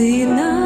ты на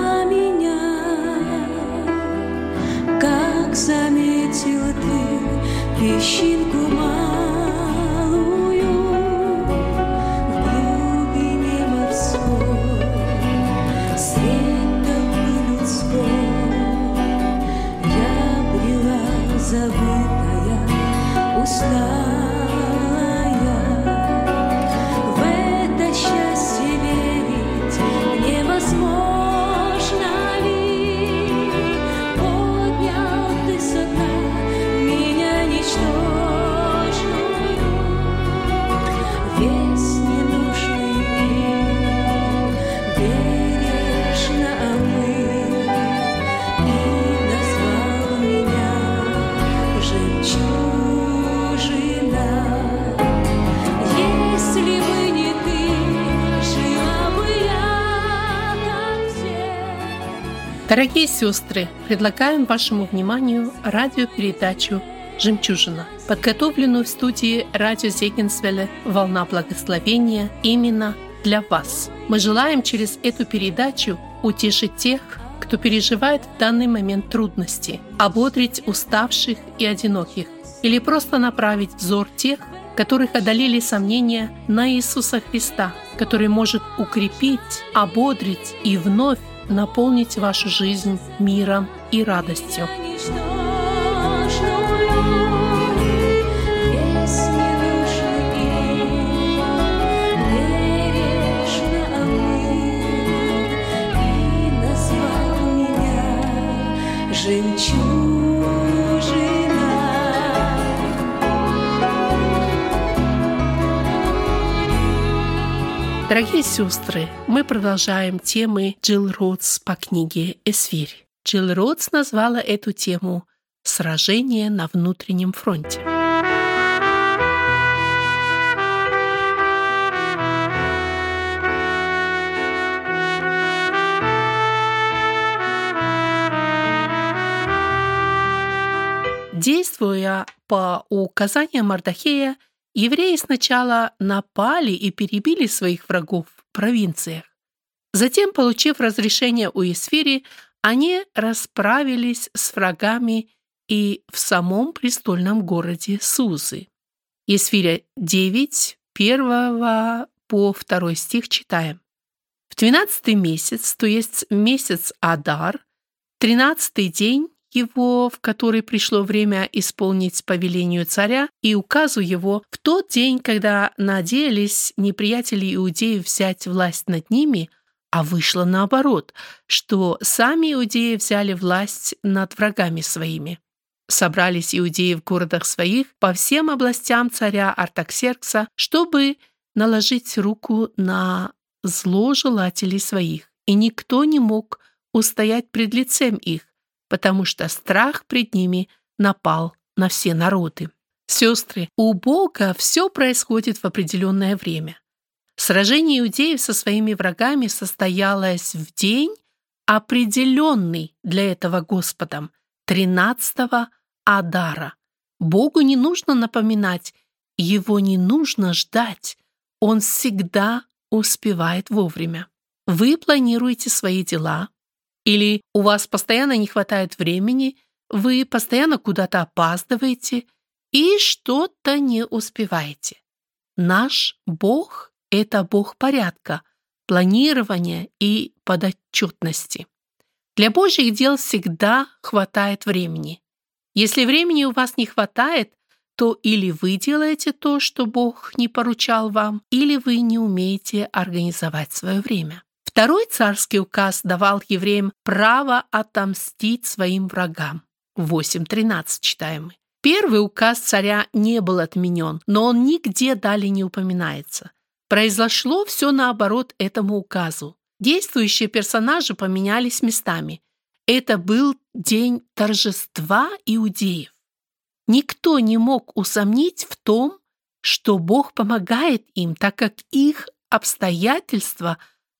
Дорогие сестры, предлагаем вашему вниманию радиопередачу «Жемчужина», подготовленную в студии радио Зегенсвелле «Волна благословения» именно для вас. Мы желаем через эту передачу утешить тех, кто переживает в данный момент трудности, ободрить уставших и одиноких, или просто направить взор тех, которых одолели сомнения на Иисуса Христа, который может укрепить, ободрить и вновь наполнить вашу жизнь миром и радостью. Дорогие сестры, мы продолжаем темы Джилл Ротс по книге «Эсфирь». Джилл Ротс назвала эту тему «Сражение на внутреннем фронте». Действуя по указаниям Мардахея, евреи сначала напали и перебили своих врагов в провинциях. Затем, получив разрешение у Исфири, они расправились с врагами и в самом престольном городе Сузы. Исфиря 9, 1 по 2 стих читаем. В 12 месяц, то есть месяц Адар, 13 день его, в который пришло время исполнить повелению царя и указу его, в тот день, когда надеялись неприятели иудеев взять власть над ними, а вышло наоборот, что сами иудеи взяли власть над врагами своими. Собрались иудеи в городах своих по всем областям царя Артаксеркса, чтобы наложить руку на зложелателей своих, и никто не мог устоять пред лицем их, потому что страх пред ними напал на все народы. Сестры, у Бога все происходит в определенное время. Сражение иудеев со своими врагами состоялось в день, определенный для этого Господом, 13-го Адара. Богу не нужно напоминать, его не нужно ждать, он всегда успевает вовремя. Вы планируете свои дела, или у вас постоянно не хватает времени, вы постоянно куда-то опаздываете и что-то не успеваете. Наш Бог — это Бог порядка, планирования и подотчетности. Для Божьих дел всегда хватает времени. Если времени у вас не хватает, то или вы делаете то, что Бог не поручал вам, или вы не умеете организовать свое время. Второй царский указ давал евреям право отомстить своим врагам. 8.13 читаем мы. Первый указ царя не был отменен, но он нигде далее не упоминается. Произошло все наоборот этому указу. Действующие персонажи поменялись местами. Это был день торжества иудеев. Никто не мог усомнить в том, что Бог помогает им, так как их обстоятельства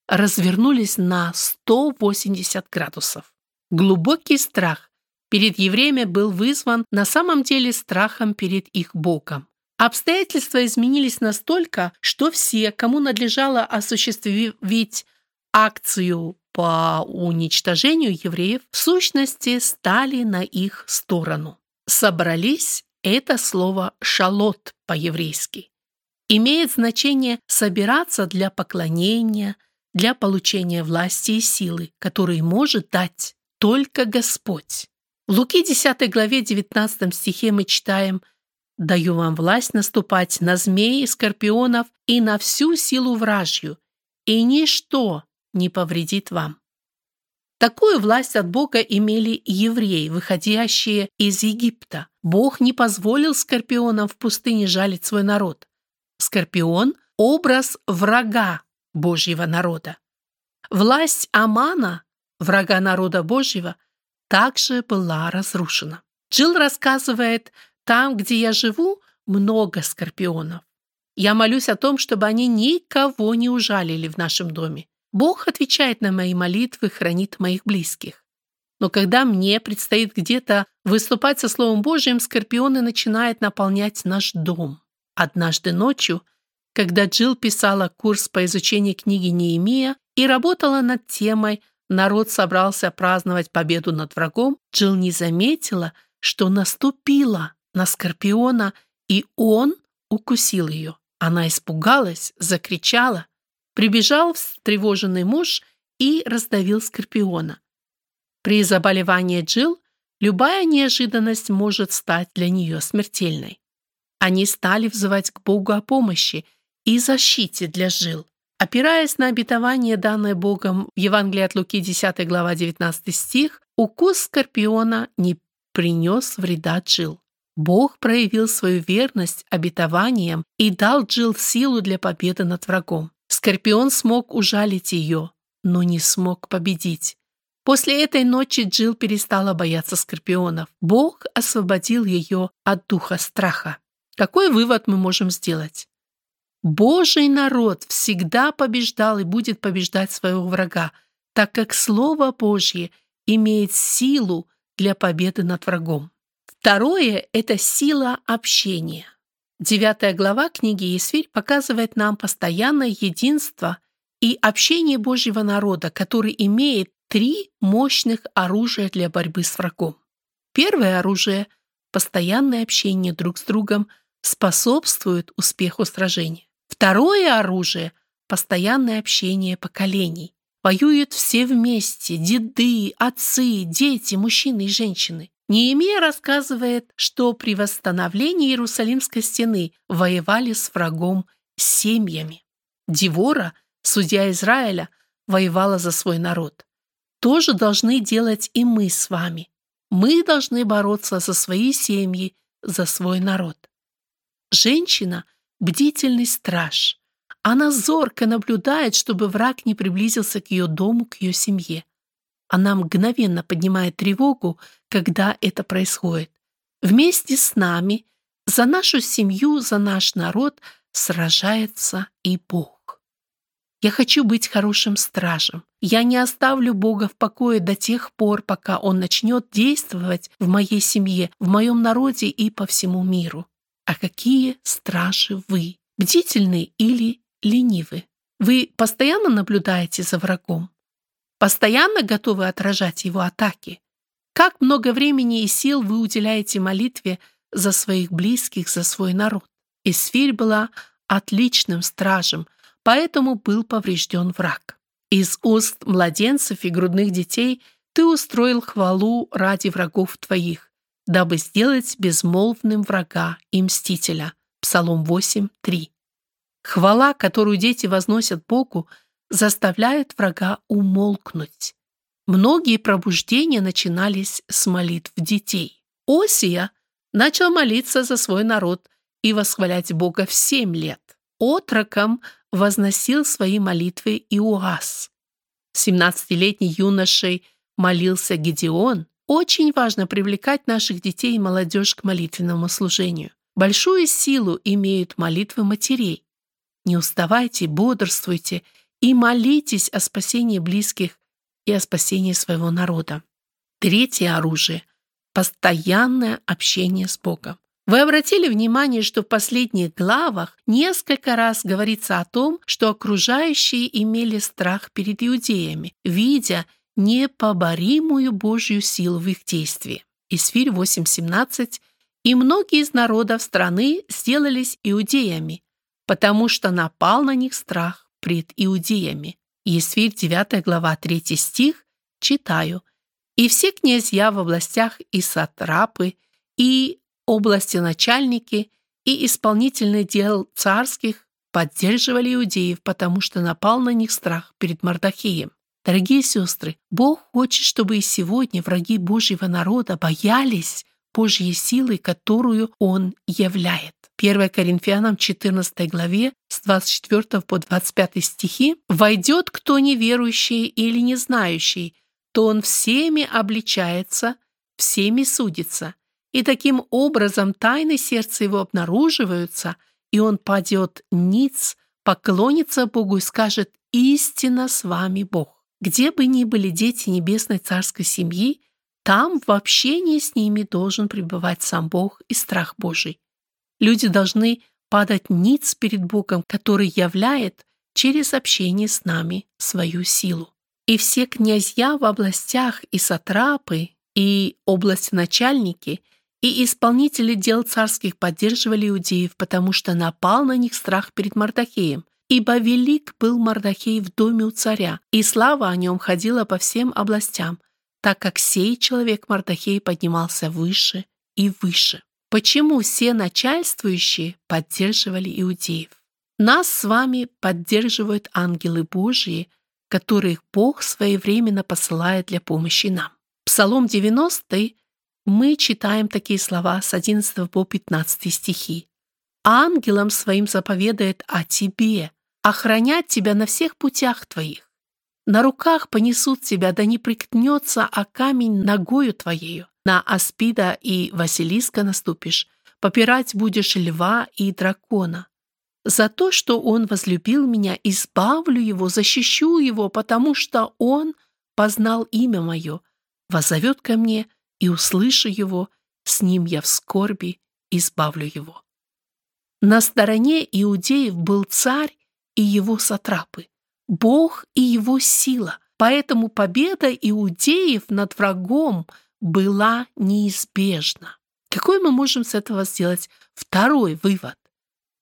развернулись на 180 градусов. Глубокий страх перед евреями был вызван на самом деле страхом перед их Богом. Обстоятельства изменились настолько, что все, кому надлежало осуществить акцию по уничтожению евреев в сущности стали на их сторону. Собрались – это слово «шалот» по-еврейски. Имеет значение собираться для поклонения, для получения власти и силы, которые может дать только Господь. В Луки 10 главе 19 стихе мы читаем «Даю вам власть наступать на змеи скорпионов и на всю силу вражью, и ничто не повредит вам». Такую власть от Бога имели евреи, выходящие из Египта. Бог не позволил скорпионам в пустыне жалить свой народ. Скорпион – образ врага Божьего народа. Власть Амана, врага народа Божьего, также была разрушена. Джилл рассказывает, там, где я живу, много скорпионов. Я молюсь о том, чтобы они никого не ужалили в нашем доме. Бог отвечает на мои молитвы, хранит моих близких. Но когда мне предстоит где-то выступать со Словом Божьим, скорпионы начинают наполнять наш дом. Однажды ночью, когда Джилл писала курс по изучению книги Неемия и работала над темой «Народ собрался праздновать победу над врагом», Джилл не заметила, что наступила на Скорпиона, и он укусил ее. Она испугалась, закричала. Прибежал встревоженный муж и раздавил Скорпиона. При заболевании Джилл любая неожиданность может стать для нее смертельной. Они стали взывать к Богу о помощи и защите для жил. Опираясь на обетование, данное Богом в Евангелии от Луки, 10 глава, 19 стих, укус скорпиона не принес вреда Джил. Бог проявил свою верность обетованиям и дал Джил силу для победы над врагом. Скорпион смог ужалить ее, но не смог победить. После этой ночи Джил перестала бояться скорпионов. Бог освободил ее от духа страха. Какой вывод мы можем сделать? Божий народ всегда побеждал и будет побеждать своего врага, так как Слово Божье имеет силу для победы над врагом. Второе – это сила общения. Девятая глава книги Есфирь показывает нам постоянное единство и общение Божьего народа, который имеет три мощных оружия для борьбы с врагом. Первое оружие – постоянное общение друг с другом – способствует успеху сражения. Второе оружие – постоянное общение поколений. Воюют все вместе – деды, отцы, дети, мужчины и женщины. Неемия рассказывает, что при восстановлении Иерусалимской стены воевали с врагом семьями. Девора, судья Израиля, воевала за свой народ. То же должны делать и мы с вами. Мы должны бороться за свои семьи, за свой народ. Женщина – бдительный страж. Она зорко наблюдает, чтобы враг не приблизился к ее дому, к ее семье. Она мгновенно поднимает тревогу, когда это происходит. Вместе с нами, за нашу семью, за наш народ сражается и Бог. Я хочу быть хорошим стражем. Я не оставлю Бога в покое до тех пор, пока Он начнет действовать в моей семье, в моем народе и по всему миру. А какие стражи вы? Бдительны или ленивы? Вы постоянно наблюдаете за врагом? Постоянно готовы отражать его атаки? Как много времени и сил вы уделяете молитве за своих близких, за свой народ? Исфирь была отличным стражем, поэтому был поврежден враг. Из уст младенцев и грудных детей ты устроил хвалу ради врагов твоих дабы сделать безмолвным врага и мстителя. Псалом 8, 3. Хвала, которую дети возносят Богу, заставляет врага умолкнуть. Многие пробуждения начинались с молитв детей. Осия начал молиться за свой народ и восхвалять Бога в семь лет. Отроком возносил свои молитвы Иоас. Семнадцатилетний юношей молился Гедеон, очень важно привлекать наших детей и молодежь к молитвенному служению. Большую силу имеют молитвы матерей. Не уставайте, бодрствуйте и молитесь о спасении близких и о спасении своего народа. Третье оружие – постоянное общение с Богом. Вы обратили внимание, что в последних главах несколько раз говорится о том, что окружающие имели страх перед иудеями, видя непоборимую Божью силу в их действии. Исфирь 8.17 «И многие из народов страны сделались иудеями, потому что напал на них страх пред иудеями». Исфирь 9 глава 3 стих читаю «И все князья в областях и сатрапы, и области начальники, и исполнительный дел царских поддерживали иудеев, потому что напал на них страх перед Мардахеем. Дорогие сестры, Бог хочет, чтобы и сегодня враги Божьего народа боялись Божьей силы, которую Он являет. 1 Коринфянам 14 главе с 24 по 25 стихи «Войдет кто неверующий или не знающий, то он всеми обличается, всеми судится, и таким образом тайны сердца его обнаруживаются, и он падет ниц, поклонится Богу и скажет «Истинно с вами Бог». Где бы ни были дети небесной царской семьи, там в общении с ними должен пребывать сам Бог и страх Божий. Люди должны падать ниц перед Богом, который являет через общение с нами свою силу. И все князья в областях и сатрапы, и области начальники, и исполнители дел царских поддерживали иудеев, потому что напал на них страх перед Мардахеем, Ибо велик был Мардахей в доме у царя, и слава о нем ходила по всем областям, так как сей человек Мардахей поднимался выше и выше. Почему все начальствующие поддерживали иудеев? Нас с вами поддерживают ангелы Божьи, которых Бог своевременно посылает для помощи нам. Псалом 90 мы читаем такие слова с 11 по 15 стихи. «Ангелам своим заповедает о тебе, охранять тебя на всех путях твоих. На руках понесут тебя, да не прикнется, а камень ногою твоею. На аспида и Василиска наступишь, попирать будешь льва и дракона. За то, что он возлюбил меня, избавлю его, защищу его, потому что он познал имя мое, возовет ко мне и услышу его, с ним я в скорби избавлю его. На стороне иудеев был царь и его сатрапы, Бог и его сила, поэтому победа иудеев над врагом была неизбежна. Какой мы можем с этого сделать второй вывод?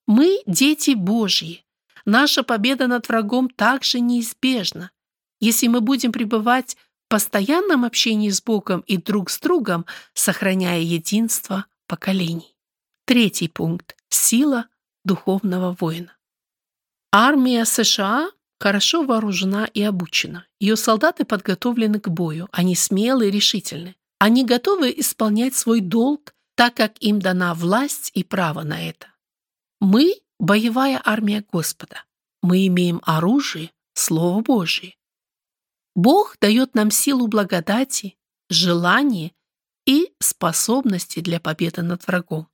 Мы дети Божьи. Наша победа над врагом также неизбежна. Если мы будем пребывать в постоянном общении с Богом и друг с другом, сохраняя единство поколений. Третий пункт. Сила духовного воина. Армия США хорошо вооружена и обучена. Ее солдаты подготовлены к бою, они смелы и решительны. Они готовы исполнять свой долг, так как им дана власть и право на это. Мы – боевая армия Господа. Мы имеем оружие, Слово Божие. Бог дает нам силу благодати, желание и способности для победы над врагом.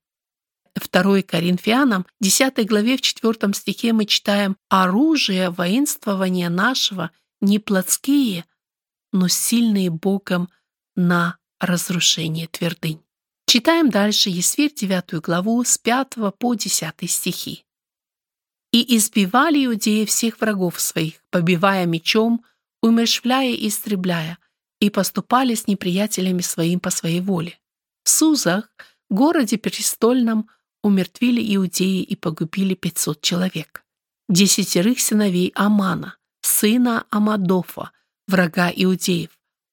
2 Коринфянам, 10 главе в 4 стихе мы читаем «Оружие воинствования нашего не плотские, но сильные Богом на разрушение твердынь». Читаем дальше Есфирь 9 главу с 5 по 10 стихи. «И избивали иудеи всех врагов своих, побивая мечом, умершвляя и истребляя, и поступали с неприятелями своим по своей воле. В Сузах, городе престольном, умертвили иудеи и погубили 500 человек. Десятерых сыновей Амана, сына Амадофа, врага иудеев,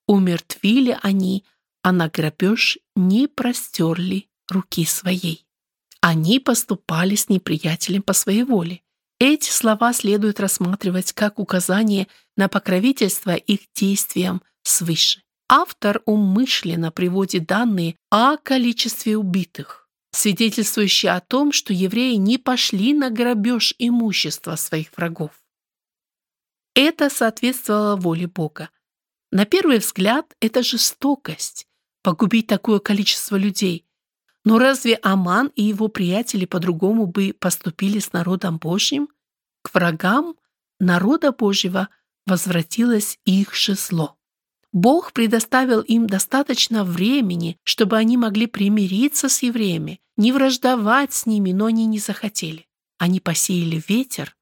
умертвили они, а на грабеж не простерли руки своей. Они поступали с неприятелем по своей воле. Эти слова следует рассматривать как указание на покровительство их действиям свыше. Автор умышленно приводит данные о количестве убитых, свидетельствующие о том, что евреи не пошли на грабеж имущества своих врагов. Это соответствовало воле Бога. На первый взгляд, это жестокость – погубить такое количество людей. Но разве Аман и его приятели по-другому бы поступили с народом Божьим? К врагам народа Божьего возвратилось их же зло. Бог предоставил им достаточно времени, чтобы они могли примириться с евреями, не враждовать с ними, но они не захотели. Они посеяли ветер,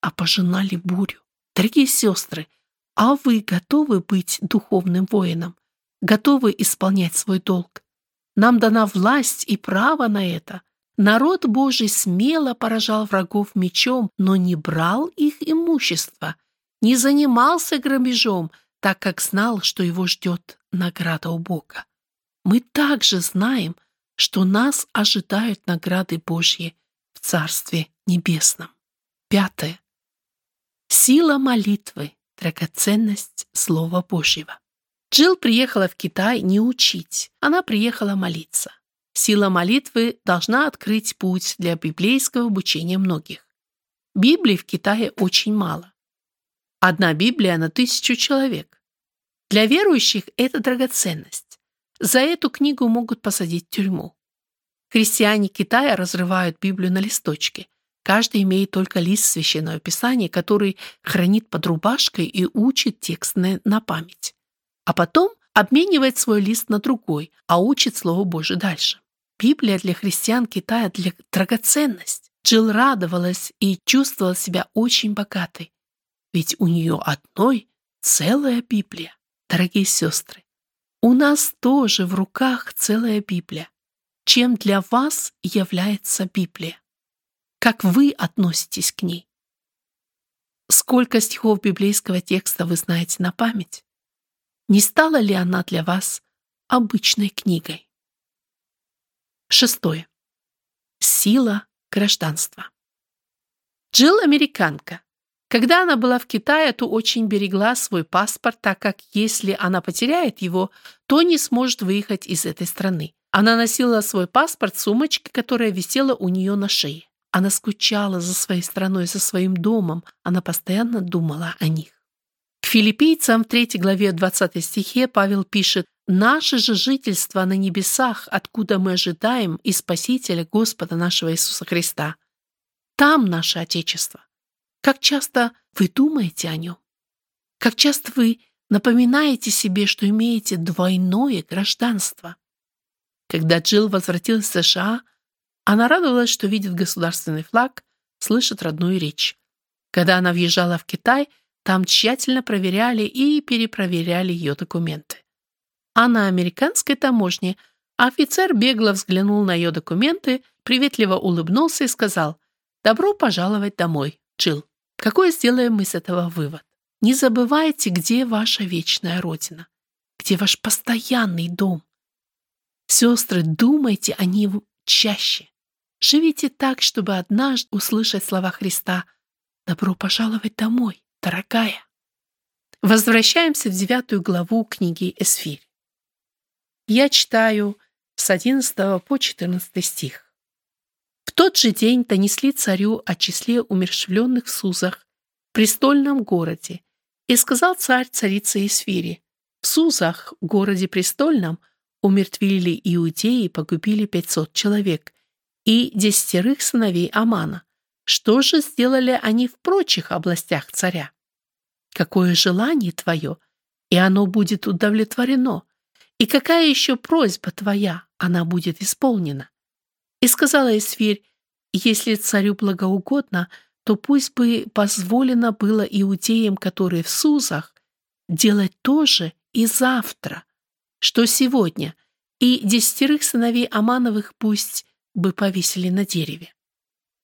а пожинали бурю. Дорогие сестры, а вы готовы быть духовным воином? Готовы исполнять свой долг? Нам дана власть и право на это. Народ Божий смело поражал врагов мечом, но не брал их имущество, не занимался грабежом, так как знал, что его ждет награда у Бога. Мы также знаем, что нас ожидают награды Божьи в Царстве Небесном. Пятое. Сила молитвы, драгоценность Слова Божьего. Джилл приехала в Китай не учить, она приехала молиться. Сила молитвы должна открыть путь для библейского обучения многих. Библии в Китае очень мало. Одна Библия на тысячу человек. Для верующих это драгоценность. За эту книгу могут посадить в тюрьму. Христиане Китая разрывают Библию на листочки. Каждый имеет только лист священного писания, который хранит под рубашкой и учит текст на, на память. А потом обменивает свой лист на другой, а учит Слово Божие дальше. Библия для христиан Китая для драгоценность. Джилл радовалась и чувствовала себя очень богатой. Ведь у нее одной целая Библия. Дорогие сестры, у нас тоже в руках целая Библия. Чем для вас является Библия? Как вы относитесь к ней? Сколько стихов библейского текста вы знаете на память? Не стала ли она для вас обычной книгой? Шестое. Сила гражданства. Джилл американка. Когда она была в Китае, то очень берегла свой паспорт, так как если она потеряет его, то не сможет выехать из этой страны. Она носила свой паспорт в сумочке, которая висела у нее на шее. Она скучала за своей страной, за своим домом. Она постоянно думала о них. К филиппийцам в 3 главе 20 стихе Павел пишет Наше же жительство на небесах, откуда мы ожидаем и Спасителя Господа нашего Иисуса Христа. Там наше Отечество. Как часто вы думаете о нем? Как часто вы напоминаете себе, что имеете двойное гражданство? Когда Джилл возвратилась в США, она радовалась, что видит государственный флаг, слышит родную речь. Когда она въезжала в Китай, там тщательно проверяли и перепроверяли ее документы а на американской таможне офицер бегло взглянул на ее документы, приветливо улыбнулся и сказал «Добро пожаловать домой, Джилл. Какой сделаем мы с этого вывод? Не забывайте, где ваша вечная родина, где ваш постоянный дом. Сестры, думайте о ней чаще. Живите так, чтобы однажды услышать слова Христа «Добро пожаловать домой, дорогая». Возвращаемся в девятую главу книги Эсфирь. Я читаю с 11 по 14 стих. Тот же день донесли царю о числе умерщвленных в Сузах, престольном городе, и сказал царь царице Исфире, в Сузах, городе престольном, умертвили иудеи и погубили 500 человек, и десятерых сыновей Амана. Что же сделали они в прочих областях царя? Какое желание твое, и оно будет удовлетворено, и какая еще просьба твоя, она будет исполнена? И сказала Исфирь, если царю благоугодно, то пусть бы позволено было иудеям, которые в Сузах, делать то же и завтра, что сегодня, и десятерых сыновей Амановых пусть бы повесили на дереве.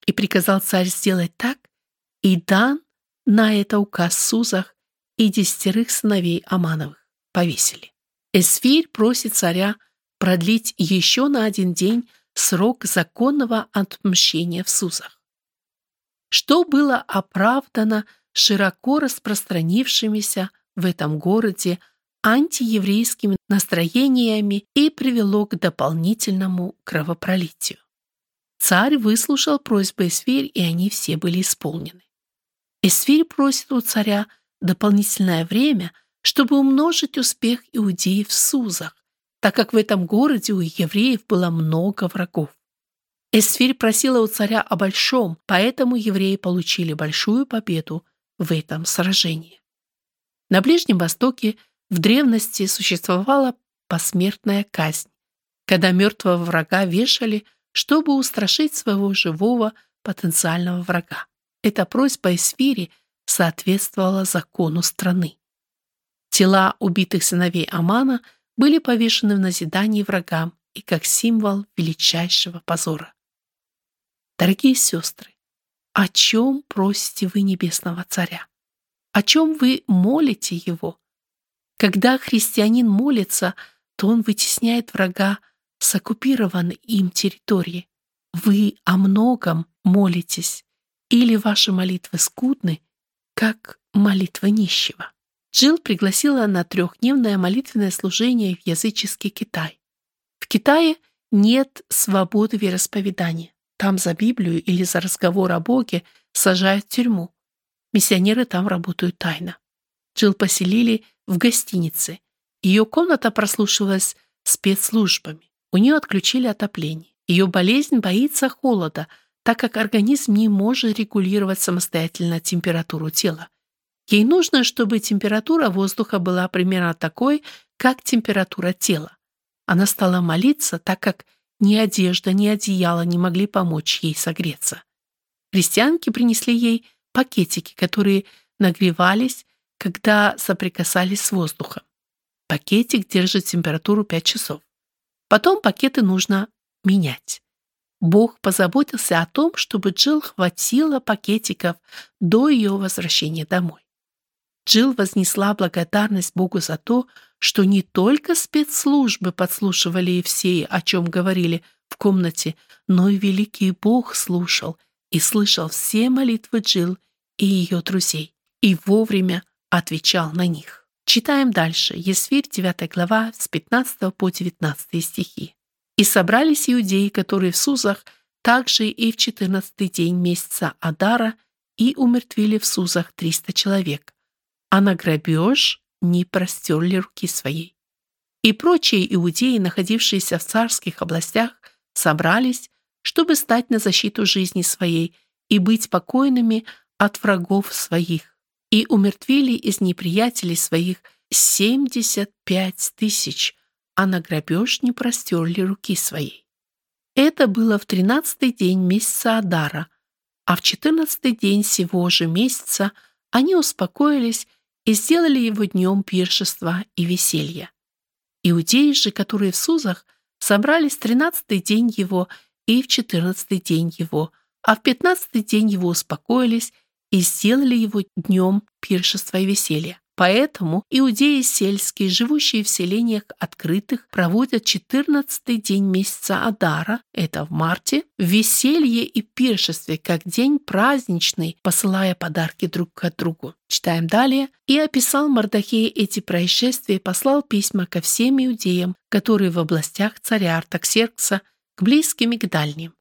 И приказал царь сделать так, и дан на это указ Сузах, и десятерых сыновей Амановых повесили. Эсфирь просит царя продлить еще на один день срок законного отмщения в Сузах. Что было оправдано широко распространившимися в этом городе антиеврейскими настроениями и привело к дополнительному кровопролитию. Царь выслушал просьбы Эсфирь, и они все были исполнены. Эсфирь просит у царя дополнительное время – чтобы умножить успех иудеев в Сузах, так как в этом городе у евреев было много врагов. Эсфирь просила у царя о большом, поэтому евреи получили большую победу в этом сражении. На Ближнем Востоке В древности существовала посмертная казнь, когда мертвого врага вешали, чтобы устрашить своего живого потенциального врага. Эта просьба Эсфири соответствовала закону страны. Тела убитых сыновей Амана были повешены в назидании врагам и как символ величайшего позора. Дорогие сестры, о чем просите вы Небесного Царя? О чем вы молите Его? Когда христианин молится, то он вытесняет врага с оккупированной им территории. Вы о многом молитесь, или ваши молитвы скудны, как молитва нищего. Джилл пригласила на трехдневное молитвенное служение в языческий Китай. В Китае нет свободы вероисповедания. Там за Библию или за разговор о Боге сажают в тюрьму. Миссионеры там работают тайно. Джилл поселили в гостинице. Ее комната прослушивалась спецслужбами. У нее отключили отопление. Ее болезнь боится холода, так как организм не может регулировать самостоятельно температуру тела. Ей нужно, чтобы температура воздуха была примерно такой, как температура тела. Она стала молиться, так как ни одежда, ни одеяло не могли помочь ей согреться. Христианки принесли ей пакетики, которые нагревались, когда соприкасались с воздухом. Пакетик держит температуру 5 часов. Потом пакеты нужно менять. Бог позаботился о том, чтобы Джилл хватило пакетиков до ее возвращения домой. Джилл вознесла благодарность Богу за то, что не только спецслужбы подслушивали и все, о чем говорили в комнате, но и великий Бог слушал и слышал все молитвы Джилл и ее друзей и вовремя отвечал на них. Читаем дальше. Есфирь, 9 глава, с 15 по 19 стихи. «И собрались иудеи, которые в Сузах, также и в 14 день месяца Адара, и умертвили в Сузах 300 человек, а на грабеж не простерли руки своей. И прочие иудеи, находившиеся в царских областях, собрались, чтобы стать на защиту жизни своей и быть покойными от врагов своих, и умертвили из неприятелей своих семьдесят пять тысяч, а на грабеж не простерли руки своей. Это было в тринадцатый день месяца Адара, а в четырнадцатый день сего же месяца они успокоились и сделали его днем пиршества и веселья. Иудеи же, которые в Сузах, собрались в тринадцатый день его и в четырнадцатый день его, а в пятнадцатый день его успокоились и сделали его днем пиршества и веселья. Поэтому иудеи сельские, живущие в селениях открытых, проводят 14-й день месяца Адара, это в марте, в веселье и пиршестве, как день праздничный, посылая подарки друг от другу. Читаем далее. «И описал Мардахей эти происшествия и послал письма ко всем иудеям, которые в областях царя Артаксеркса, к близким и к дальним,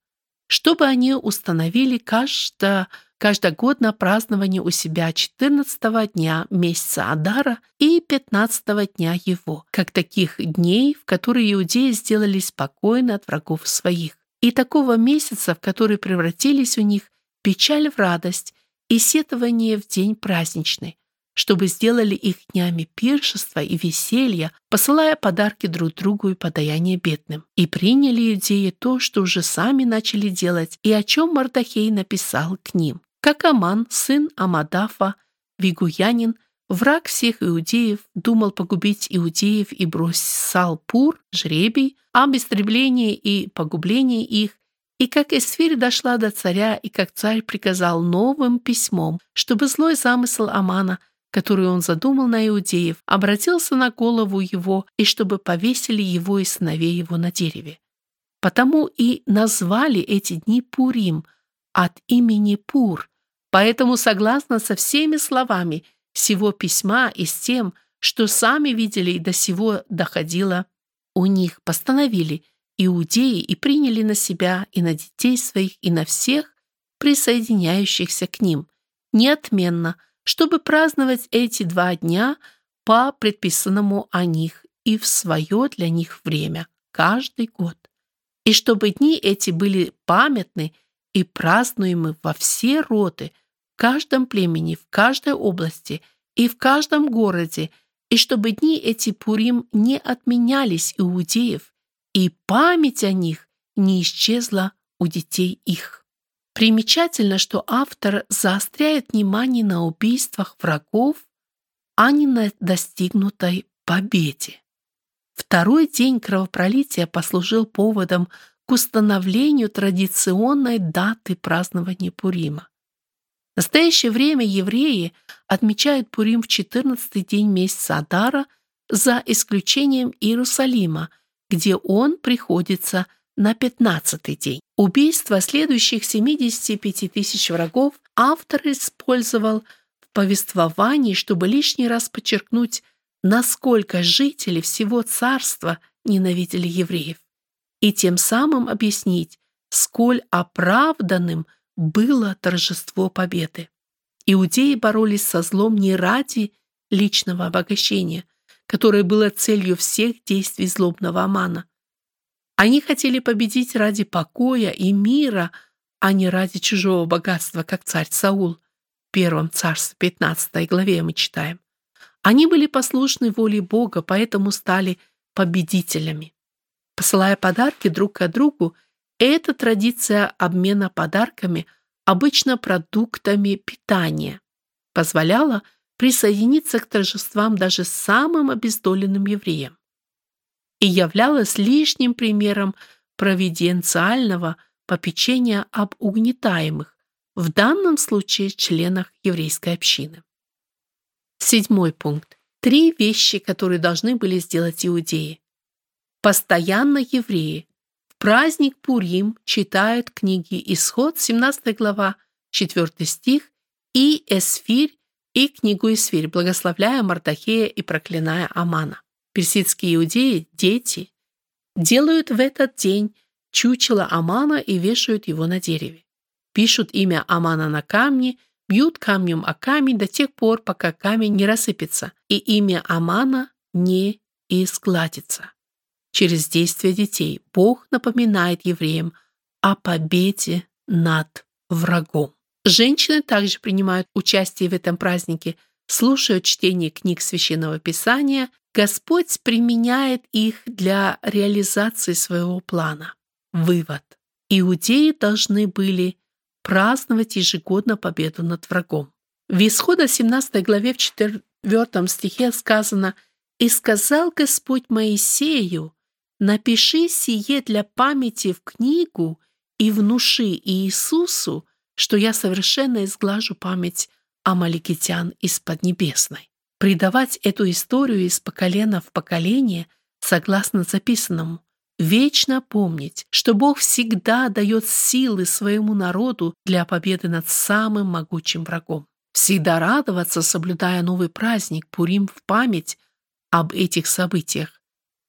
чтобы они установили каждое каждогодно празднование у себя 14 дня месяца Адара и 15 дня его, как таких дней, в которые иудеи сделали спокойно от врагов своих, и такого месяца, в который превратились у них печаль в радость и сетование в день праздничный, чтобы сделали их днями пиршества и веселья, посылая подарки друг другу и подаяние бедным. И приняли иудеи то, что уже сами начали делать, и о чем Мардахей написал к ним как Аман, сын Амадафа, вигуянин, враг всех иудеев, думал погубить иудеев и бросал пур, жребий, об истреблении и погублении их, и как Эсфирь дошла до царя, и как царь приказал новым письмом, чтобы злой замысел Амана, который он задумал на иудеев, обратился на голову его, и чтобы повесили его и сыновей его на дереве. Потому и назвали эти дни Пурим – от имени Пур, поэтому согласно со всеми словами всего письма и с тем, что сами видели и до сего доходило, у них постановили иудеи и приняли на себя и на детей своих и на всех присоединяющихся к ним, неотменно, чтобы праздновать эти два дня по предписанному о них и в свое для них время, каждый год. И чтобы дни эти были памятны и празднуемы во все роды, в каждом племени, в каждой области и в каждом городе, и чтобы дни эти Пурим не отменялись иудеев, и память о них не исчезла у детей их. Примечательно, что автор заостряет внимание на убийствах врагов, а не на достигнутой победе. Второй день кровопролития послужил поводом к установлению традиционной даты празднования Пурима. В настоящее время евреи отмечают Пурим в 14-й день месяца Адара за исключением Иерусалима, где он приходится на 15-й день. Убийство следующих 75 тысяч врагов автор использовал в повествовании, чтобы лишний раз подчеркнуть, насколько жители всего царства ненавидели евреев, и тем самым объяснить, сколь оправданным было торжество победы. Иудеи боролись со злом не ради личного обогащения, которое было целью всех действий злобного Амана. Они хотели победить ради покоя и мира, а не ради чужого богатства, как царь Саул. В первом царстве 15 главе мы читаем. Они были послушны воле Бога, поэтому стали победителями. Посылая подарки друг к другу, эта традиция обмена подарками, обычно продуктами питания, позволяла присоединиться к торжествам даже самым обездоленным евреям и являлась лишним примером провиденциального попечения об угнетаемых, в данном случае членах еврейской общины. Седьмой пункт. Три вещи, которые должны были сделать иудеи. Постоянно евреи. В праздник Пурим читают книги Исход, 17 глава, 4 стих, и Эсфирь, и книгу Эсфирь, благословляя Мардахея и проклиная Амана. Персидские иудеи, дети, делают в этот день чучело Амана и вешают его на дереве. Пишут имя Амана на камне – бьют камнем о камень до тех пор, пока камень не рассыпется, и имя Амана не изгладится. Через действия детей Бог напоминает евреям о победе над врагом. Женщины также принимают участие в этом празднике, слушают чтение книг Священного Писания. Господь применяет их для реализации своего плана. Вывод. Иудеи должны были праздновать ежегодно победу над врагом. В Исхода 17 главе в 4 стихе сказано «И сказал Господь Моисею, напиши сие для памяти в книгу и внуши Иисусу, что я совершенно изглажу память амаликитян из Поднебесной». Придавать эту историю из поколения в поколение согласно записанному Вечно помнить, что Бог всегда дает силы своему народу для победы над самым могучим врагом. Всегда радоваться, соблюдая новый праздник Пурим в память об этих событиях.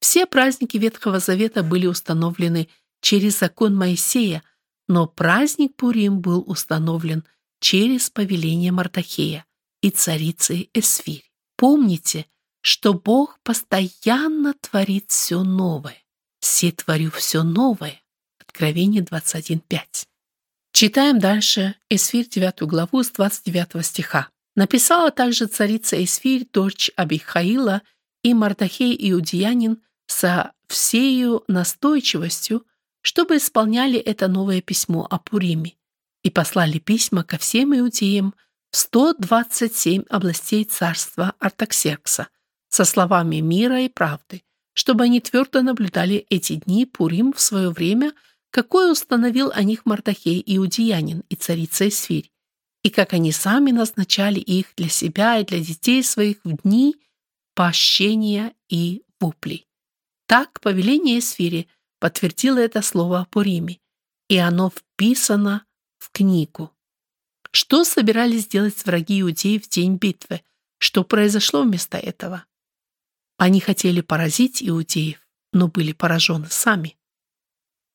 Все праздники Ветхого Завета были установлены через закон Моисея, но праздник Пурим был установлен через повеление Мардахея и царицы Эсфирь. Помните, что Бог постоянно творит все новое. «Се творю все новое». Откровение 21.5. Читаем дальше Эсфирь 9 главу с 29 стиха. Написала также царица Эсфирь, дочь Абихаила, и Мардахей иудеянин со всею настойчивостью, чтобы исполняли это новое письмо о Пуриме, и послали письма ко всем иудеям в 127 областей царства Артаксеркса со словами мира и правды, чтобы они твердо наблюдали эти дни Пурим в свое время, какое установил о них Мардахей иудеянин и царица Эсфирь, и как они сами назначали их для себя и для детей своих в дни поощения и воплей. Так повеление Эсфири подтвердило это слово о Пуриме, и оно вписано в книгу. Что собирались сделать враги иудеев в день битвы? Что произошло вместо этого? Они хотели поразить иудеев, но были поражены сами.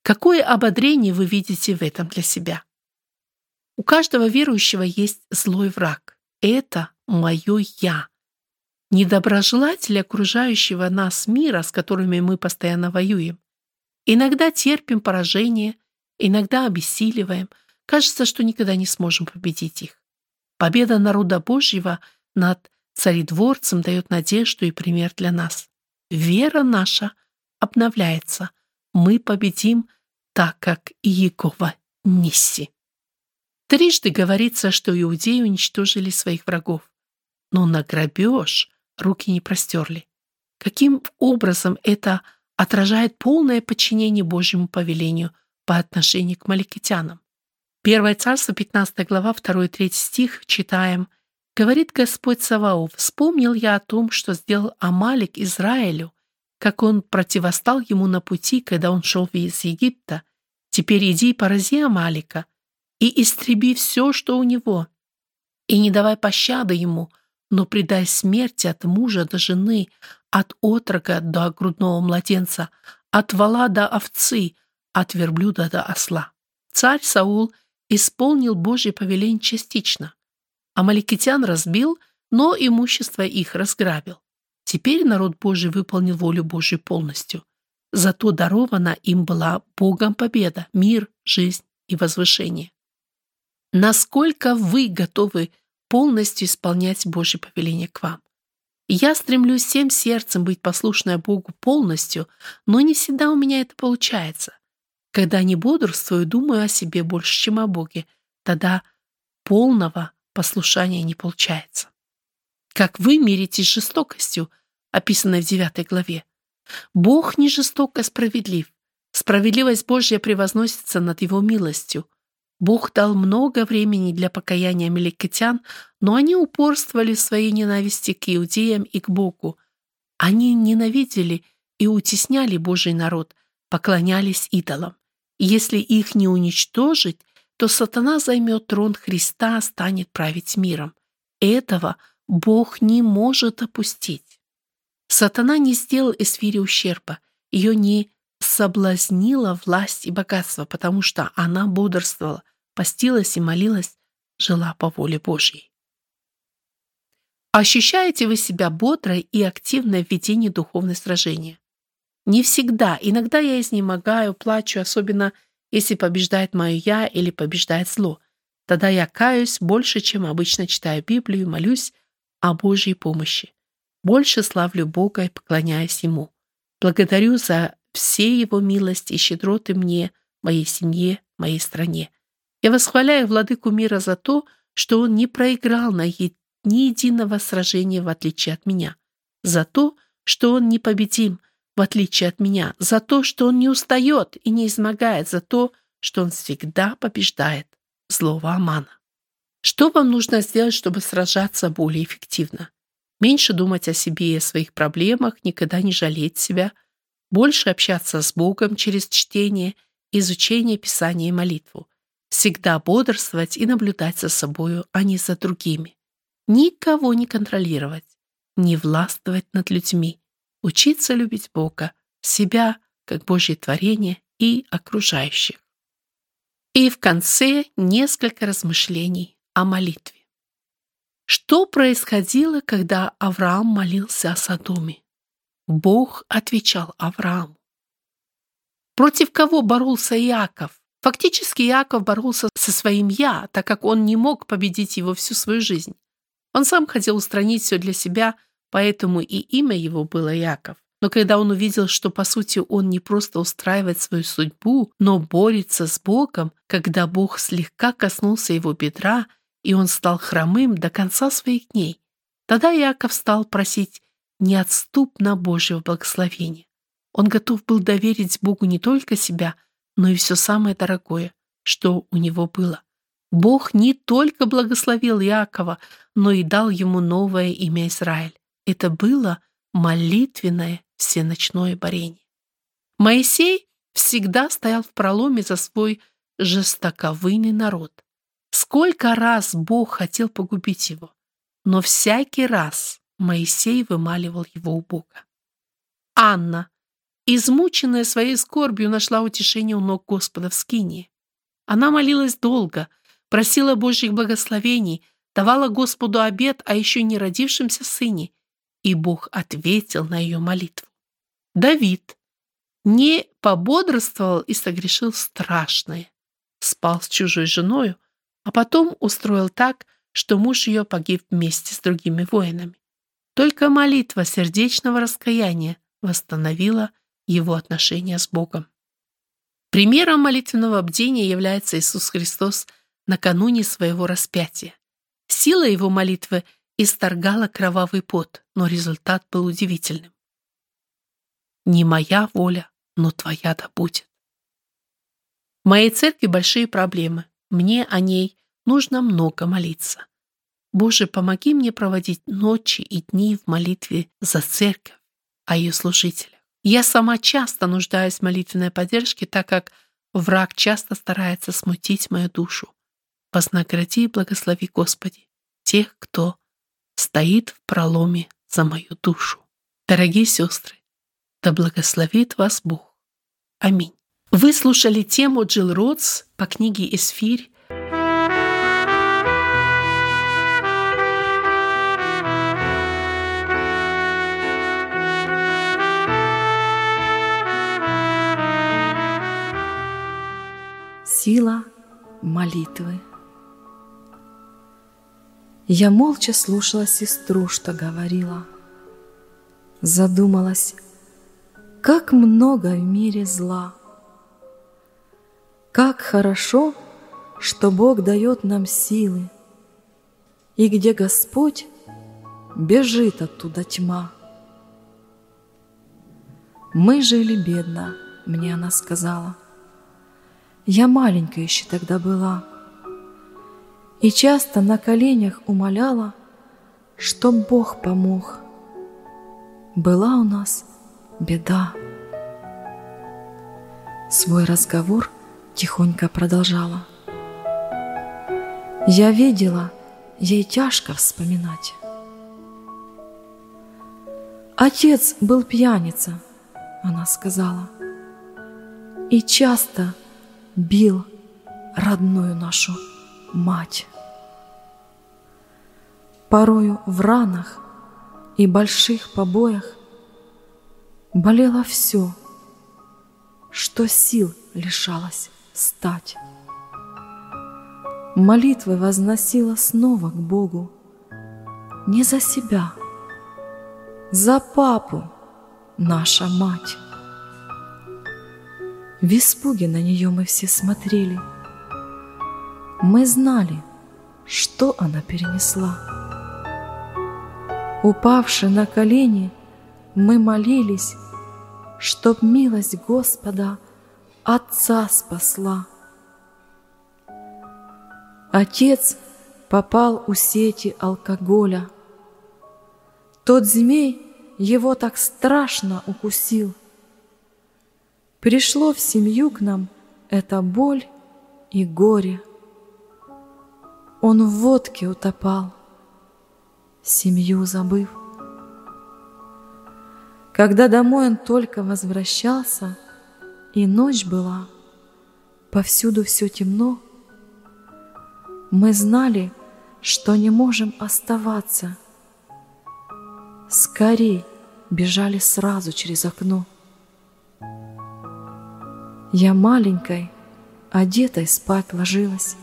Какое ободрение вы видите в этом для себя? У каждого верующего есть злой враг. Это мое «я». Недоброжелатели окружающего нас мира, с которыми мы постоянно воюем. Иногда терпим поражение, иногда обессиливаем. Кажется, что никогда не сможем победить их. Победа народа Божьего над царедворцам дает надежду и пример для нас. Вера наша обновляется. Мы победим, так как Иегова Нисси. Трижды говорится, что иудеи уничтожили своих врагов, но на грабеж руки не простерли. Каким образом это отражает полное подчинение Божьему повелению по отношению к маликитянам? Первое царство, 15 глава, 2-3 стих, читаем Говорит Господь Саваоф, вспомнил я о том, что сделал Амалик Израилю, как он противостал ему на пути, когда он шел из Египта. Теперь иди и порази Амалика и истреби все, что у него, и не давай пощады ему, но предай смерти от мужа до жены, от отрока до грудного младенца, от вала до овцы, от верблюда до осла. Царь Саул исполнил Божье повеление частично. Амаликитян разбил, но имущество их разграбил. Теперь народ Божий выполнил волю Божию полностью. Зато дарована им была Богом победа, мир, жизнь и возвышение. Насколько вы готовы полностью исполнять Божье повеление к вам? Я стремлюсь всем сердцем быть послушной Богу полностью, но не всегда у меня это получается. Когда не бодрствую, думаю о себе больше, чем о Боге, тогда полного послушания не получается. Как вы миритесь жестокостью, описанной в 9 главе. Бог не жесток, а справедлив. Справедливость Божья превозносится над Его милостью. Бог дал много времени для покаяния меликитян, но они упорствовали в своей ненависти к иудеям и к Богу. Они ненавидели и утесняли Божий народ, поклонялись идолам. Если их не уничтожить, то сатана займет трон Христа, станет править миром. Этого Бог не может опустить. Сатана не сделал Эсфире ущерба, ее не соблазнила власть и богатство, потому что она бодрствовала, постилась и молилась, жила по воле Божьей. Ощущаете вы себя бодрой и активной в ведении духовной сражения? Не всегда. Иногда я изнемогаю, плачу, особенно если побеждает мое «я» или побеждает зло. Тогда я каюсь больше, чем обычно читаю Библию, молюсь о Божьей помощи. Больше славлю Бога и поклоняюсь Ему. Благодарю за все Его милости и щедроты мне, моей семье, моей стране. Я восхваляю Владыку мира за то, что Он не проиграл на ни единого сражения в отличие от меня, за то, что Он непобедим, в отличие от меня, за то, что он не устает и не измогает, за то, что он всегда побеждает злого Амана. Что вам нужно сделать, чтобы сражаться более эффективно? Меньше думать о себе и о своих проблемах, никогда не жалеть себя, больше общаться с Богом через чтение, изучение Писания и молитву, всегда бодрствовать и наблюдать за собою, а не за другими. Никого не контролировать, не властвовать над людьми, учиться любить Бога, себя как Божье творение и окружающих. И в конце несколько размышлений о молитве. Что происходило, когда Авраам молился о Содоме? Бог отвечал Аврааму. Против кого боролся Иаков? Фактически Иаков боролся со своим «я», так как он не мог победить его всю свою жизнь. Он сам хотел устранить все для себя, поэтому и имя его было Яков. Но когда он увидел, что по сути он не просто устраивает свою судьбу, но борется с Богом, когда Бог слегка коснулся его бедра, и он стал хромым до конца своих дней, тогда Яков стал просить неотступно Божьего благословения. Он готов был доверить Богу не только себя, но и все самое дорогое, что у него было. Бог не только благословил Якова, но и дал ему новое имя Израиль. Это было молитвенное всеночное борение. Моисей всегда стоял в проломе за свой жестоковыйный народ. Сколько раз Бог хотел погубить его, но всякий раз Моисей вымаливал его у Бога. Анна, измученная своей скорбью, нашла утешение у ног Господа в Скинии. Она молилась долго, просила Божьих благословений, давала Господу обет о еще не родившемся сыне и Бог ответил на ее молитву. Давид не пободрствовал и согрешил страшное. Спал с чужой женою, а потом устроил так, что муж ее погиб вместе с другими воинами. Только молитва сердечного раскаяния восстановила его отношения с Богом. Примером молитвенного бдения является Иисус Христос накануне своего распятия. Сила его молитвы исторгала кровавый пот, но результат был удивительным. «Не моя воля, но твоя да будет». В моей церкви большие проблемы. Мне о ней нужно много молиться. Боже, помоги мне проводить ночи и дни в молитве за церковь, о ее служителях. Я сама часто нуждаюсь в молитвенной поддержке, так как враг часто старается смутить мою душу. Вознагради и благослови, Господи, тех, кто стоит в проломе за мою душу. Дорогие сестры, да благословит вас Бог. Аминь. Вы слушали тему Джилл Ротс по книге «Эсфирь» Сила молитвы. Я молча слушала сестру, что говорила. Задумалась, как много в мире зла. Как хорошо, что Бог дает нам силы, И где Господь, бежит оттуда тьма. Мы жили бедно, мне она сказала — я маленькая еще тогда была И часто на коленях умоляла, Чтоб Бог помог. Была у нас беда. Свой разговор тихонько продолжала. Я видела, ей тяжко вспоминать. Отец был пьяница, она сказала, и часто бил родную нашу мать. Порою в ранах и больших побоях болело все, что сил лишалось стать. Молитвы возносила снова к Богу, не за себя, за папу, наша мать. В испуге на нее мы все смотрели. Мы знали, что она перенесла. Упавши на колени, мы молились, Чтоб милость Господа Отца спасла. Отец попал у сети алкоголя. Тот змей его так страшно укусил — Пришло в семью к нам эта боль и горе. Он в водке утопал, семью забыв. Когда домой он только возвращался, и ночь была, повсюду все темно, мы знали, что не можем оставаться. Скорей бежали сразу через окно. Я маленькой, одетой спать ложилась,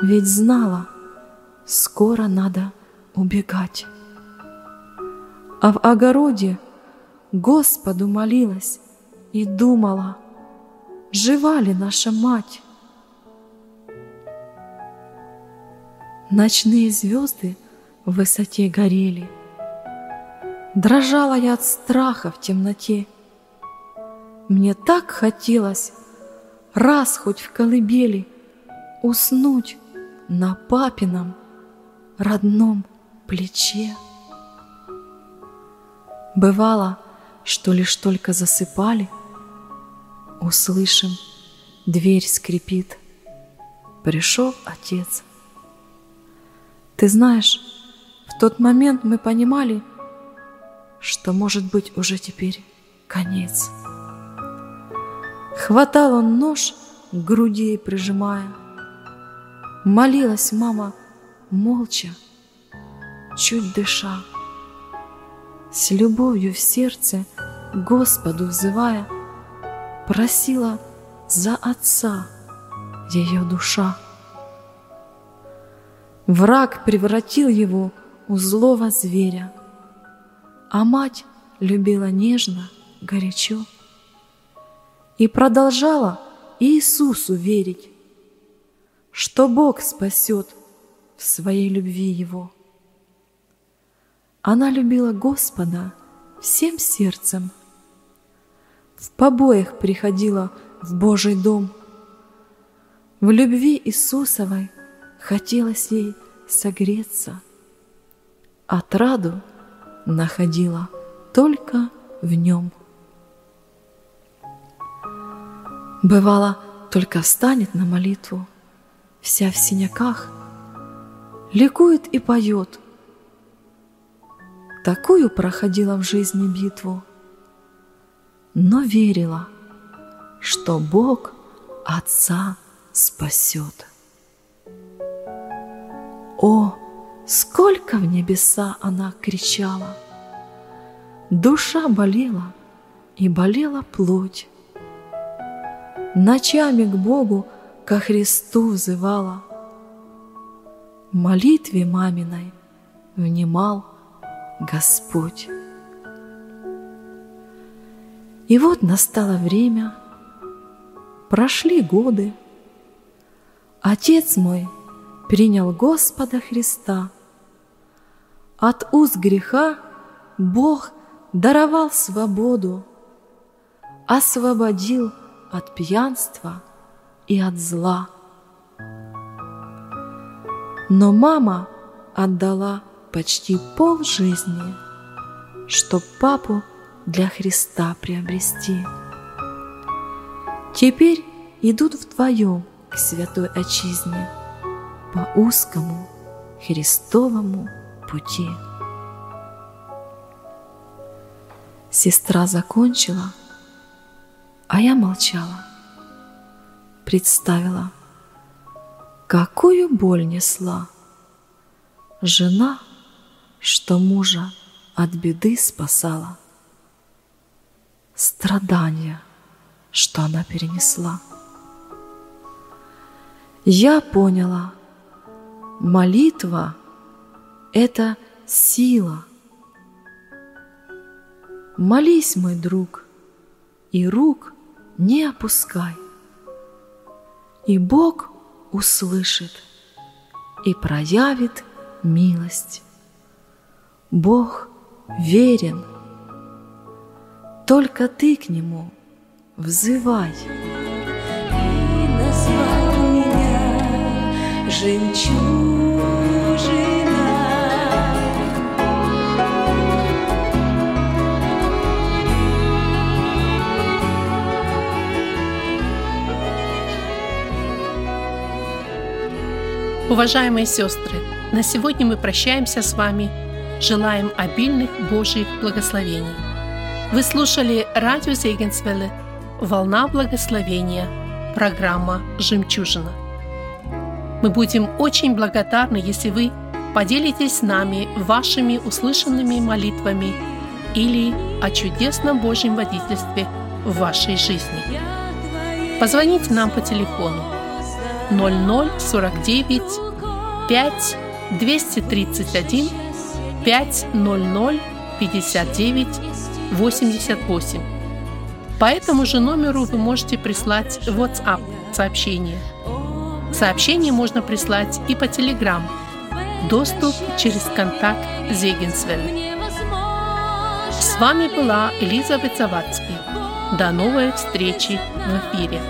Ведь знала, скоро надо убегать. А в огороде Господу молилась и думала, Жива ли наша мать? Ночные звезды в высоте горели. Дрожала я от страха в темноте — мне так хотелось раз хоть в колыбели уснуть на папином родном плече. Бывало, что лишь только засыпали, услышим, дверь скрипит. Пришел отец. Ты знаешь, в тот момент мы понимали, что может быть уже теперь конец. Хватал он нож к груди прижимая. Молилась мама молча, чуть дыша. С любовью в сердце Господу взывая, Просила за отца ее душа. Враг превратил его у злого зверя, а мать любила нежно, горячо и продолжала Иисусу верить, что Бог спасет в своей любви Его. Она любила Господа всем сердцем, в побоях приходила в Божий дом. В любви Иисусовой хотелось ей согреться, отраду находила только в нем. Бывало, только встанет на молитву, вся в синяках, ликует и поет. Такую проходила в жизни битву, но верила, что Бог Отца спасет. О, сколько в небеса она кричала! Душа болела, и болела плоть. Ночами к Богу, ко Христу взывала. Молитве маминой внимал Господь. И вот настало время, прошли годы, Отец мой принял Господа Христа. От уз греха Бог даровал свободу, освободил от пьянства и от зла. Но мама отдала почти пол жизни, чтоб папу для Христа приобрести. Теперь идут вдвоем к святой отчизне по узкому Христовому пути. Сестра закончила, а я молчала. Представила, какую боль несла жена, что мужа от беды спасала. Страдания, что она перенесла. Я поняла, молитва — это сила — Молись, мой друг, и рук не опускай. И Бог услышит и проявит милость. Бог верен, только ты к Нему взывай. И назвал меня жемчужиной. Уважаемые сестры, на сегодня мы прощаемся с вами. Желаем обильных Божьих благословений. Вы слушали радио Зегенсвелле «Волна благословения», программа «Жемчужина». Мы будем очень благодарны, если вы поделитесь с нами вашими услышанными молитвами или о чудесном Божьем водительстве в вашей жизни. Позвоните нам по телефону 0049 5 231 500 59 88. По этому же номеру вы можете прислать WhatsApp сообщение. Сообщение можно прислать и по Telegram. Доступ через контакт Зегенсвель. С вами была Элизабет Завадский. До новой встречи в эфире.